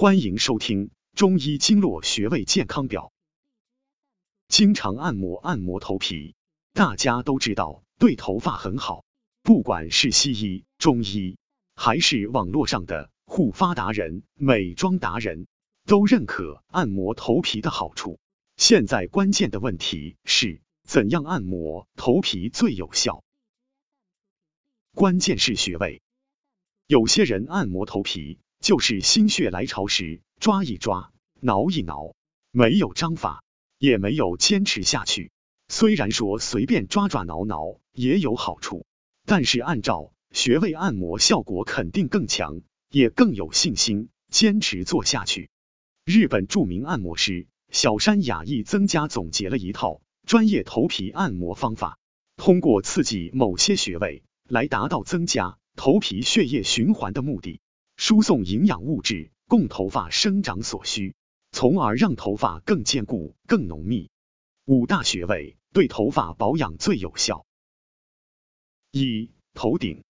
欢迎收听中医经络穴位健康表。经常按摩按摩头皮，大家都知道对头发很好。不管是西医、中医，还是网络上的护发达人、美妆达人，都认可按摩头皮的好处。现在关键的问题是，怎样按摩头皮最有效？关键是穴位。有些人按摩头皮。就是心血来潮时抓一抓、挠一挠，没有章法，也没有坚持下去。虽然说随便抓抓挠挠也有好处，但是按照穴位按摩效果肯定更强，也更有信心坚持做下去。日本著名按摩师小山雅义增加总结了一套专业头皮按摩方法，通过刺激某些穴位来达到增加头皮血液循环的目的。输送营养物质供头发生长所需，从而让头发更坚固、更浓密。五大穴位对头发保养最有效。一、头顶，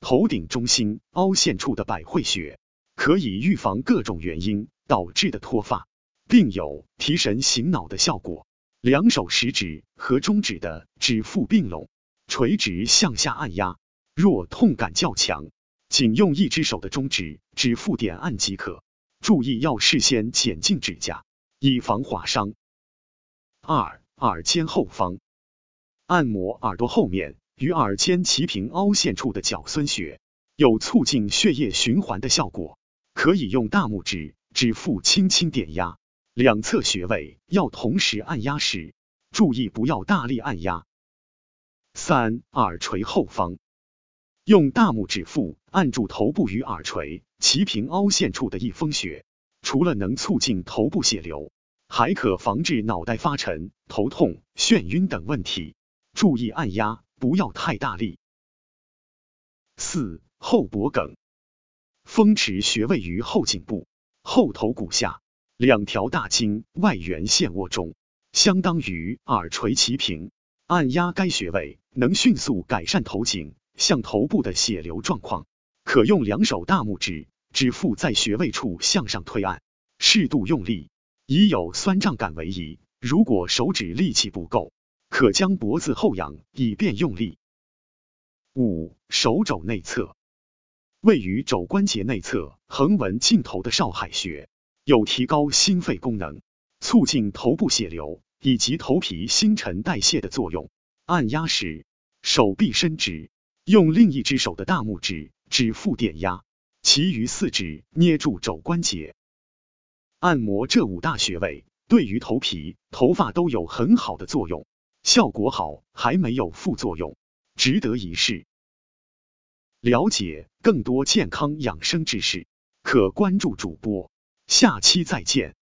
头顶中心凹陷处的百会穴，可以预防各种原因导致的脱发，并有提神醒脑的效果。两手食指和中指的指腹并拢，垂直向下按压，若痛感较强。仅用一只手的中指指腹点按即可，注意要事先剪净指甲，以防划伤。二、耳尖后方，按摩耳朵后面与耳尖齐平凹陷处的角孙穴，有促进血液循环的效果，可以用大拇指指腹轻轻点压，两侧穴位要同时按压时，注意不要大力按压。三、耳垂后方。用大拇指腹按住头部与耳垂齐平凹陷处的一风穴，除了能促进头部血流，还可防治脑袋发沉、头痛、眩晕等问题。注意按压，不要太大力。四后脖梗，风池穴位于后颈部后头骨下两条大筋外缘陷窝中，相当于耳垂齐平。按压该穴位，能迅速改善头颈。向头部的血流状况，可用两手大拇指指腹在穴位处向上推按，适度用力，以有酸胀感为宜。如果手指力气不够，可将脖子后仰，以便用力。五、手肘内侧，位于肘关节内侧横纹尽头的少海穴，有提高心肺功能、促进头部血流以及头皮新陈代谢的作用。按压时，手臂伸直。用另一只手的大拇指指腹点压，其余四指捏住肘关节。按摩这五大穴位，对于头皮、头发都有很好的作用，效果好还没有副作用，值得一试。了解更多健康养生知识，可关注主播。下期再见。